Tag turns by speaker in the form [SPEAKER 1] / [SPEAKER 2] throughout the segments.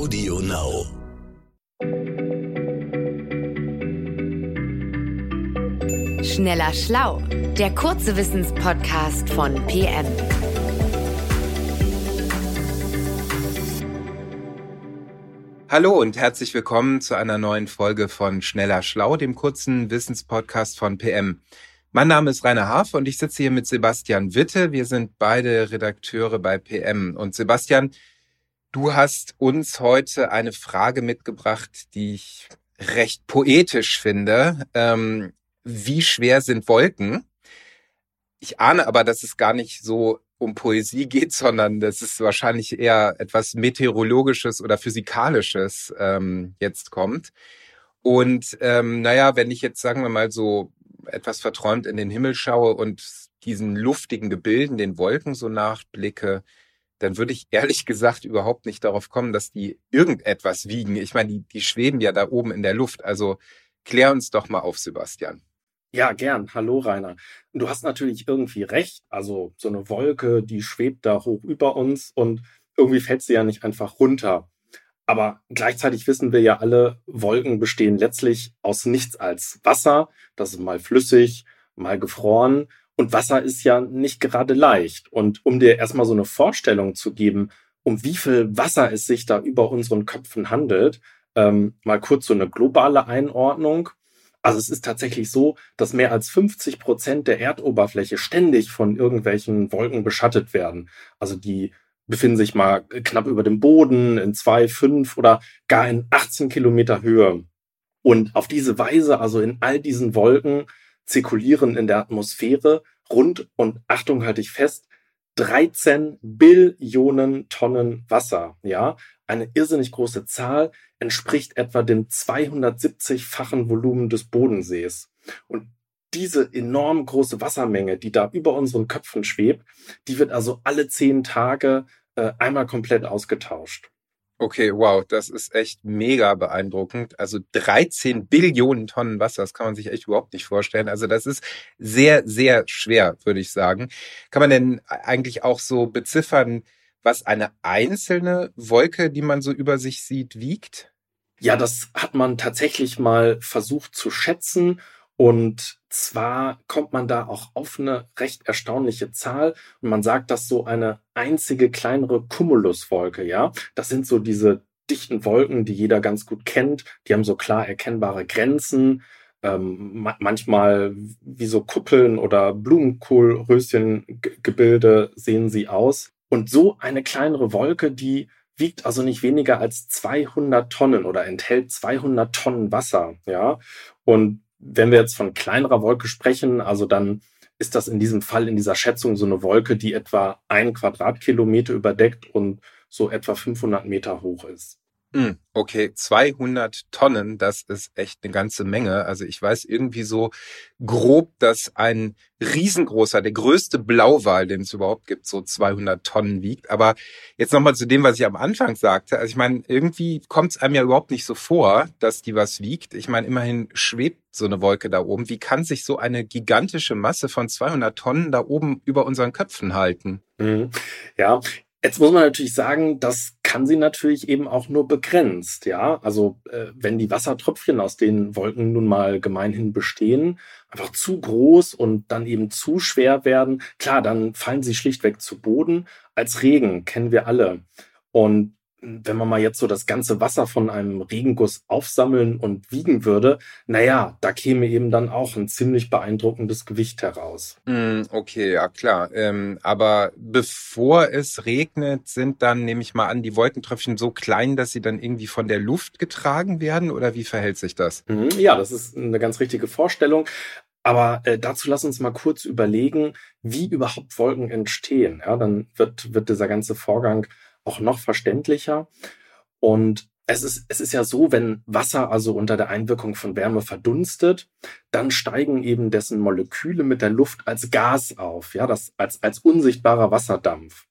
[SPEAKER 1] Audio Now.
[SPEAKER 2] Schneller Schlau, der kurze Wissenspodcast von PM.
[SPEAKER 3] Hallo und herzlich willkommen zu einer neuen Folge von Schneller Schlau, dem kurzen Wissenspodcast von PM. Mein Name ist Rainer Haaf und ich sitze hier mit Sebastian Witte. Wir sind beide Redakteure bei PM. Und Sebastian, du hast uns heute eine Frage mitgebracht, die ich recht poetisch finde. Ähm, wie schwer sind Wolken? Ich ahne aber, dass es gar nicht so um Poesie geht, sondern dass es wahrscheinlich eher etwas Meteorologisches oder Physikalisches ähm, jetzt kommt. Und ähm, naja, wenn ich jetzt, sagen wir mal, so etwas verträumt in den Himmel schaue und diesen luftigen Gebilden, den Wolken so nachblicke, dann würde ich ehrlich gesagt überhaupt nicht darauf kommen, dass die irgendetwas wiegen. Ich meine, die, die schweben ja da oben in der Luft. Also klär uns doch mal auf, Sebastian.
[SPEAKER 4] Ja, gern. Hallo, Rainer. Du hast natürlich irgendwie recht. Also so eine Wolke, die schwebt da hoch über uns und irgendwie fällt sie ja nicht einfach runter. Aber gleichzeitig wissen wir ja alle, Wolken bestehen letztlich aus nichts als Wasser. Das ist mal flüssig, mal gefroren. Und Wasser ist ja nicht gerade leicht. Und um dir erstmal so eine Vorstellung zu geben, um wie viel Wasser es sich da über unseren Köpfen handelt, ähm, mal kurz so eine globale Einordnung. Also es ist tatsächlich so, dass mehr als 50 Prozent der Erdoberfläche ständig von irgendwelchen Wolken beschattet werden. Also die befinden sich mal knapp über dem Boden in zwei, fünf oder gar in 18 Kilometer Höhe. Und auf diese Weise, also in all diesen Wolken, zirkulieren in der Atmosphäre rund und Achtung halte ich fest, 13 Billionen Tonnen Wasser. Ja, eine irrsinnig große Zahl entspricht etwa dem 270-fachen Volumen des Bodensees. Und diese enorm große Wassermenge, die da über unseren Köpfen schwebt, die wird also alle zehn Tage äh, einmal komplett ausgetauscht.
[SPEAKER 3] Okay, wow, das ist echt mega beeindruckend. Also 13 Billionen Tonnen Wasser, das kann man sich echt überhaupt nicht vorstellen. Also das ist sehr, sehr schwer, würde ich sagen. Kann man denn eigentlich auch so beziffern, was eine einzelne Wolke, die man so über sich sieht, wiegt?
[SPEAKER 4] Ja, das hat man tatsächlich mal versucht zu schätzen und zwar kommt man da auch auf eine recht erstaunliche Zahl und man sagt, dass so eine einzige kleinere Cumuluswolke, ja, das sind so diese dichten Wolken, die jeder ganz gut kennt, die haben so klar erkennbare Grenzen, ähm, manchmal wie so Kuppeln oder Blumenkohlröschengebilde sehen sie aus. Und so eine kleinere Wolke, die wiegt also nicht weniger als 200 Tonnen oder enthält 200 Tonnen Wasser, ja. Und wenn wir jetzt von kleinerer Wolke sprechen, also dann ist das in diesem Fall in dieser Schätzung so eine Wolke, die etwa ein Quadratkilometer überdeckt und so etwa 500 Meter hoch ist.
[SPEAKER 3] Hm, okay, 200 Tonnen, das ist echt eine ganze Menge. Also ich weiß irgendwie so grob, dass ein riesengroßer, der größte Blauwal, den es überhaupt gibt, so 200 Tonnen wiegt. Aber jetzt nochmal zu dem, was ich am Anfang sagte. Also ich meine, irgendwie kommt es einem ja überhaupt nicht so vor, dass die was wiegt. Ich meine, immerhin schwebt so eine Wolke da oben. Wie kann sich so eine gigantische Masse von 200 Tonnen da oben über unseren Köpfen halten?
[SPEAKER 4] Mhm. Ja, Jetzt muss man natürlich sagen, das kann sie natürlich eben auch nur begrenzt, ja. Also äh, wenn die Wassertröpfchen aus den Wolken nun mal gemeinhin bestehen, einfach zu groß und dann eben zu schwer werden, klar, dann fallen sie schlichtweg zu Boden. Als Regen kennen wir alle. Und wenn man mal jetzt so das ganze Wasser von einem Regenguss aufsammeln und wiegen würde, naja, da käme eben dann auch ein ziemlich beeindruckendes Gewicht heraus.
[SPEAKER 3] Mm, okay, ja klar. Ähm, aber bevor es regnet, sind dann, nehme ich mal an, die Wolkentröpfchen so klein, dass sie dann irgendwie von der Luft getragen werden? Oder wie verhält sich das?
[SPEAKER 4] Mhm, ja, das ist eine ganz richtige Vorstellung. Aber äh, dazu lass uns mal kurz überlegen, wie überhaupt Wolken entstehen. Ja, dann wird, wird dieser ganze Vorgang auch noch verständlicher. Und es ist, es ist ja so, wenn Wasser also unter der Einwirkung von Wärme verdunstet, dann steigen eben dessen Moleküle mit der Luft als Gas auf, ja, das als, als unsichtbarer Wasserdampf.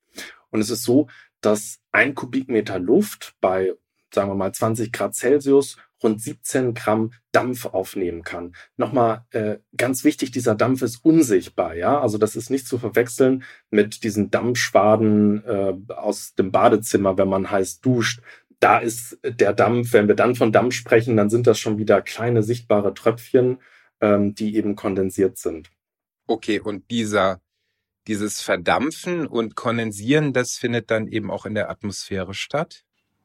[SPEAKER 4] Und es ist so, dass ein Kubikmeter Luft bei, sagen wir mal, 20 Grad Celsius rund 17 Gramm Dampf aufnehmen kann. Nochmal äh, ganz wichtig, dieser Dampf ist unsichtbar, ja. Also das ist nicht zu verwechseln mit diesen Dampfschwaden äh, aus dem Badezimmer, wenn man heiß duscht. da ist der Dampf, wenn wir dann von Dampf sprechen, dann sind das schon wieder kleine sichtbare Tröpfchen, ähm, die eben kondensiert sind.
[SPEAKER 3] Okay, und dieser, dieses Verdampfen und Kondensieren, das findet dann eben auch in der Atmosphäre statt?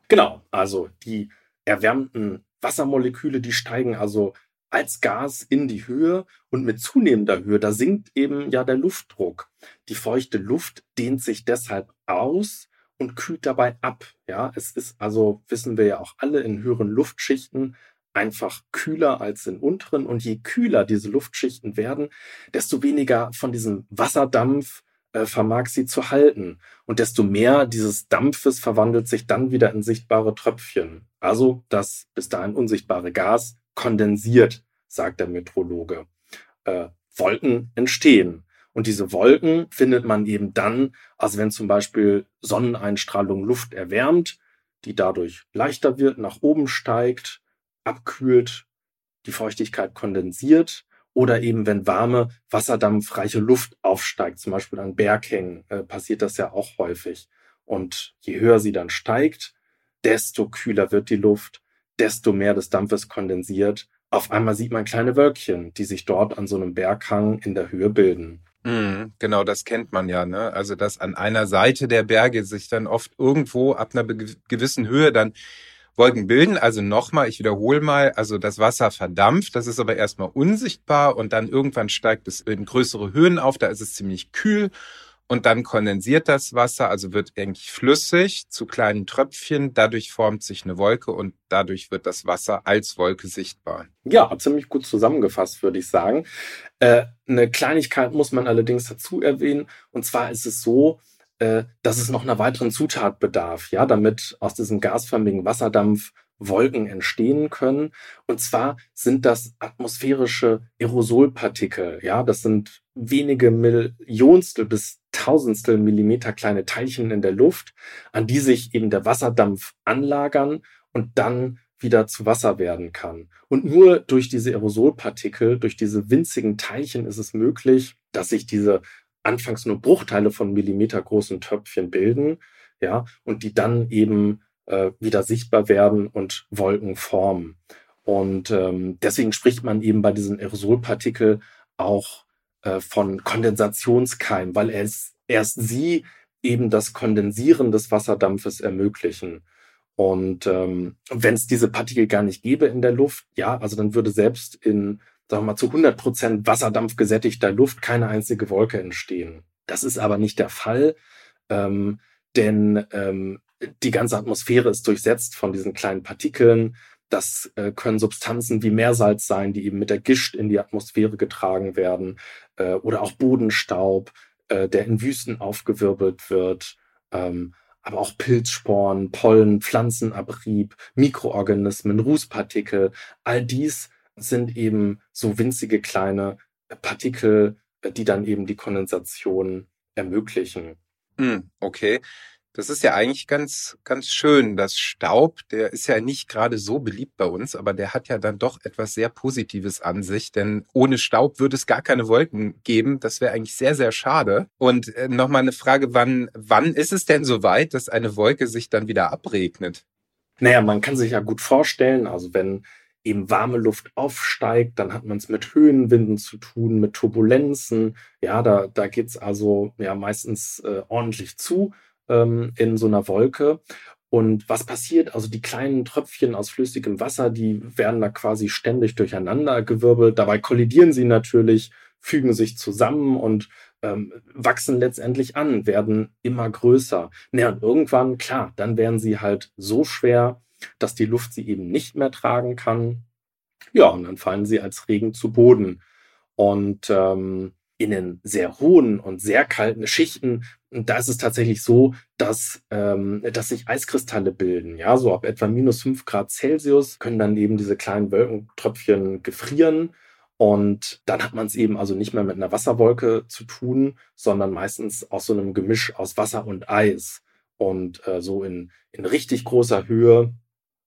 [SPEAKER 4] Genau, also die erwärmten Wassermoleküle, die steigen also als Gas in die Höhe und mit zunehmender Höhe, da sinkt eben ja der Luftdruck. Die feuchte Luft dehnt sich deshalb aus und kühlt dabei ab. Ja, es ist also, wissen wir ja auch alle, in höheren Luftschichten einfach kühler als in unteren. Und je kühler diese Luftschichten werden, desto weniger von diesem Wasserdampf äh, vermag sie zu halten. Und desto mehr dieses Dampfes verwandelt sich dann wieder in sichtbare Tröpfchen. Also das bis dahin unsichtbare Gas kondensiert, sagt der Metrologe. Äh, Wolken entstehen. Und diese Wolken findet man eben dann, also wenn zum Beispiel Sonneneinstrahlung Luft erwärmt, die dadurch leichter wird, nach oben steigt, abkühlt, die Feuchtigkeit kondensiert oder eben wenn warme, wasserdampfreiche Luft aufsteigt, zum Beispiel an Berghängen, äh, passiert das ja auch häufig. Und je höher sie dann steigt, desto kühler wird die Luft, desto mehr des Dampfes kondensiert. Auf einmal sieht man kleine Wölkchen, die sich dort an so einem Berghang in der Höhe bilden.
[SPEAKER 3] Mm, genau, das kennt man ja, ne? Also, dass an einer Seite der Berge sich dann oft irgendwo ab einer gewissen Höhe dann Wolken bilden. Also nochmal, ich wiederhole mal, also das Wasser verdampft, das ist aber erstmal unsichtbar und dann irgendwann steigt es in größere Höhen auf, da ist es ziemlich kühl und dann kondensiert das Wasser, also wird eigentlich flüssig zu kleinen Tröpfchen. Dadurch formt sich eine Wolke und dadurch wird das Wasser als Wolke sichtbar.
[SPEAKER 4] Ja, ziemlich gut zusammengefasst, würde ich sagen. Äh, eine Kleinigkeit muss man allerdings dazu erwähnen. Und zwar ist es so, äh, dass es noch einer weiteren Zutat bedarf, ja, damit aus diesem gasförmigen Wasserdampf Wolken entstehen können. Und zwar sind das atmosphärische Aerosolpartikel. Ja, das sind wenige Millionstel bis Tausendstel Millimeter kleine Teilchen in der Luft, an die sich eben der Wasserdampf anlagern und dann wieder zu Wasser werden kann. Und nur durch diese Aerosolpartikel, durch diese winzigen Teilchen ist es möglich, dass sich diese anfangs nur Bruchteile von Millimeter großen Töpfchen bilden, ja, und die dann eben äh, wieder sichtbar werden und Wolken formen. Und ähm, deswegen spricht man eben bei diesen Aerosolpartikel auch äh, von Kondensationskeim, weil es, erst sie eben das Kondensieren des Wasserdampfes ermöglichen. Und ähm, wenn es diese Partikel gar nicht gäbe in der Luft, ja, also dann würde selbst in sagen wir mal, zu 100 Prozent Wasserdampf gesättigter Luft keine einzige Wolke entstehen. Das ist aber nicht der Fall, ähm, denn ähm, die ganze Atmosphäre ist durchsetzt von diesen kleinen Partikeln. Das äh, können Substanzen wie Meersalz sein, die eben mit der Gischt in die Atmosphäre getragen werden, äh, oder auch Bodenstaub, äh, der in Wüsten aufgewirbelt wird. Ähm, aber auch Pilzsporen, Pollen, Pflanzenabrieb, Mikroorganismen, Rußpartikel, all dies sind eben so winzige kleine Partikel, äh, die dann eben die Kondensation ermöglichen.
[SPEAKER 3] Hm, okay. Das ist ja eigentlich ganz, ganz schön. Das Staub, der ist ja nicht gerade so beliebt bei uns, aber der hat ja dann doch etwas sehr Positives an sich, denn ohne Staub würde es gar keine Wolken geben. Das wäre eigentlich sehr, sehr schade. Und äh, nochmal eine Frage, wann, wann ist es denn so weit, dass eine Wolke sich dann wieder abregnet?
[SPEAKER 4] Naja, man kann sich ja gut vorstellen, also wenn eben warme Luft aufsteigt, dann hat man es mit Höhenwinden zu tun, mit Turbulenzen. Ja, da, da geht's also ja meistens äh, ordentlich zu ähm, in so einer Wolke. Und was passiert? Also die kleinen Tröpfchen aus flüssigem Wasser, die werden da quasi ständig durcheinander gewirbelt. Dabei kollidieren sie natürlich, fügen sich zusammen und ähm, wachsen letztendlich an, werden immer größer. Naja, und irgendwann, klar, dann werden sie halt so schwer, dass die Luft sie eben nicht mehr tragen kann. Ja, und dann fallen sie als Regen zu Boden. Und ähm, in den sehr hohen und sehr kalten Schichten, da ist es tatsächlich so, dass, ähm, dass sich Eiskristalle bilden. Ja, so ab etwa minus fünf Grad Celsius können dann eben diese kleinen Wolkentröpfchen gefrieren. Und dann hat man es eben also nicht mehr mit einer Wasserwolke zu tun, sondern meistens aus so einem Gemisch aus Wasser und Eis. Und äh, so in, in richtig großer Höhe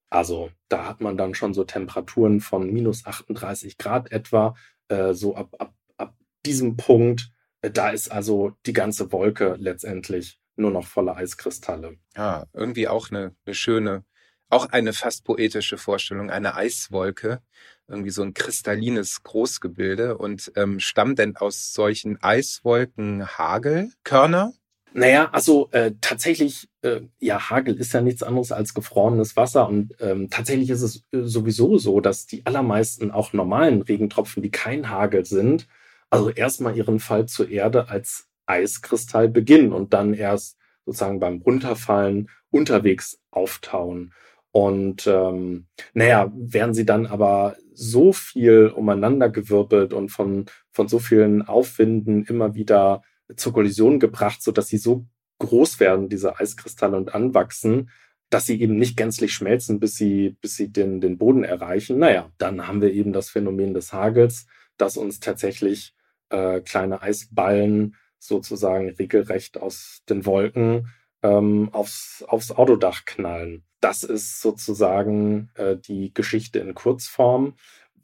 [SPEAKER 4] also da hat man dann schon so Temperaturen von minus 38 Grad etwa, äh, so ab, ab, ab diesem Punkt. Äh, da ist also die ganze Wolke letztendlich nur noch voller Eiskristalle.
[SPEAKER 3] Ja, irgendwie auch eine, eine schöne auch eine fast poetische Vorstellung, eine Eiswolke, irgendwie so ein kristallines Großgebilde. Und ähm, stammt denn aus solchen Eiswolken Hagelkörner?
[SPEAKER 4] Naja, also äh, tatsächlich, äh, ja, Hagel ist ja nichts anderes als gefrorenes Wasser und ähm, tatsächlich ist es äh, sowieso so, dass die allermeisten auch normalen Regentropfen, die kein Hagel sind, also erstmal ihren Fall zur Erde als Eiskristall beginnen und dann erst sozusagen beim Runterfallen unterwegs auftauen. Und ähm, naja, werden sie dann aber so viel umeinandergewirbelt und von, von so vielen Aufwinden immer wieder zur Kollision gebracht, so dass sie so groß werden, diese Eiskristalle und anwachsen, dass sie eben nicht gänzlich schmelzen, bis sie, bis sie den, den Boden erreichen. Naja, dann haben wir eben das Phänomen des Hagels, dass uns tatsächlich äh, kleine Eisballen sozusagen regelrecht aus den Wolken ähm, aufs, aufs Autodach knallen. Das ist sozusagen äh, die Geschichte in Kurzform.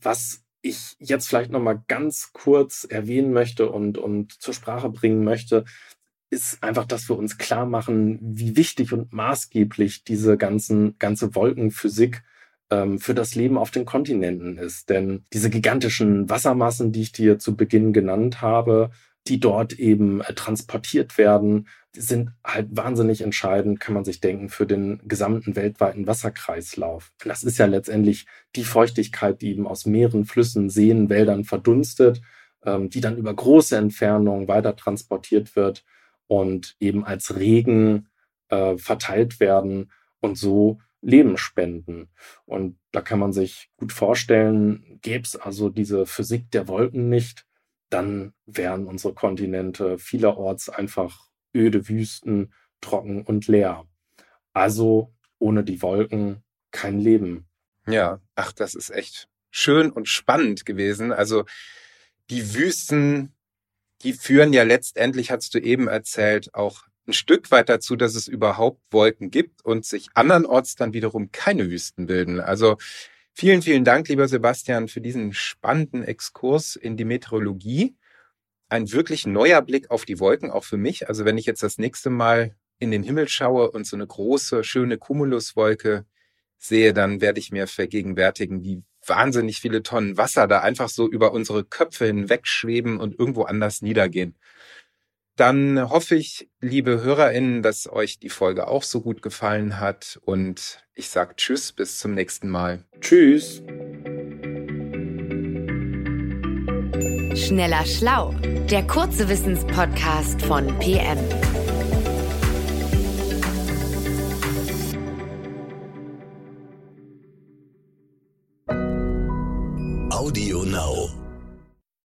[SPEAKER 4] Was ich jetzt vielleicht noch mal ganz kurz erwähnen möchte und, und zur Sprache bringen möchte, ist einfach, dass wir uns klar machen, wie wichtig und maßgeblich diese ganzen, ganze Wolkenphysik ähm, für das Leben auf den Kontinenten ist. Denn diese gigantischen Wassermassen, die ich dir zu Beginn genannt habe, die dort eben äh, transportiert werden, sind halt wahnsinnig entscheidend, kann man sich denken, für den gesamten weltweiten Wasserkreislauf. Und das ist ja letztendlich die Feuchtigkeit, die eben aus Meeren, Flüssen, Seen, Wäldern verdunstet, ähm, die dann über große Entfernungen weiter transportiert wird und eben als Regen äh, verteilt werden und so Leben spenden. Und da kann man sich gut vorstellen, gäbe es also diese Physik der Wolken nicht, dann wären unsere Kontinente vielerorts einfach öde Wüsten, trocken und leer. Also ohne die Wolken kein Leben.
[SPEAKER 3] Ja, ach, das ist echt schön und spannend gewesen. Also die Wüsten, die führen ja letztendlich, hast du eben erzählt, auch ein Stück weit dazu, dass es überhaupt Wolken gibt und sich andernorts dann wiederum keine Wüsten bilden. Also Vielen, vielen Dank, lieber Sebastian, für diesen spannenden Exkurs in die Meteorologie. Ein wirklich neuer Blick auf die Wolken, auch für mich. Also wenn ich jetzt das nächste Mal in den Himmel schaue und so eine große, schöne Cumuluswolke sehe, dann werde ich mir vergegenwärtigen, wie wahnsinnig viele Tonnen Wasser da einfach so über unsere Köpfe hinweg schweben und irgendwo anders niedergehen. Dann hoffe ich, liebe HörerInnen, dass euch die Folge auch so gut gefallen hat und ich sage Tschüss, bis zum nächsten Mal.
[SPEAKER 4] Tschüss.
[SPEAKER 2] Schneller Schlau, der kurze Wissenspodcast von PM.
[SPEAKER 1] Audio Now.